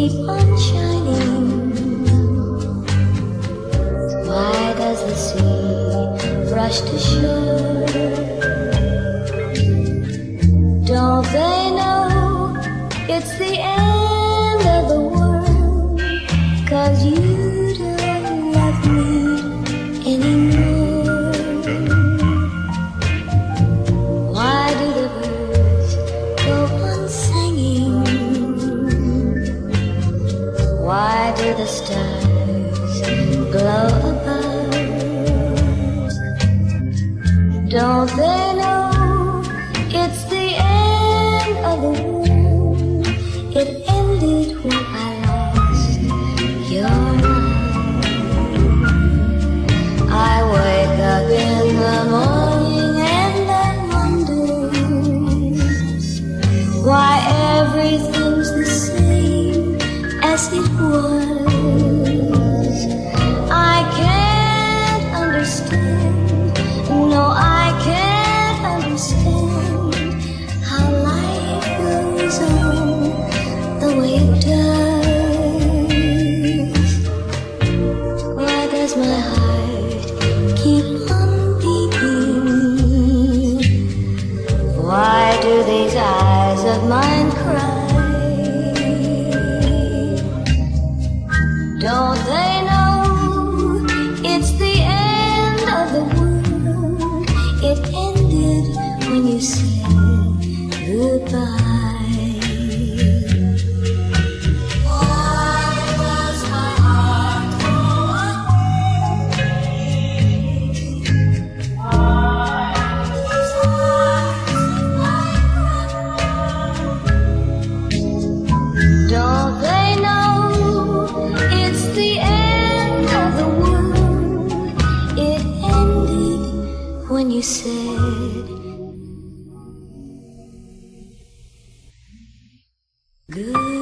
keep on shining? Why does the sea rush to shore? Don't they know it's the end? The stars glow above. Don't they know it's the end of the world? It ended when I as it was. I can't understand. No, I can't understand how life goes on the way it does. Why does my heart keep on beating? Why do these eyes of mine cry? Don't they know it's the end of the world? It ended when you said goodbye. when you said good.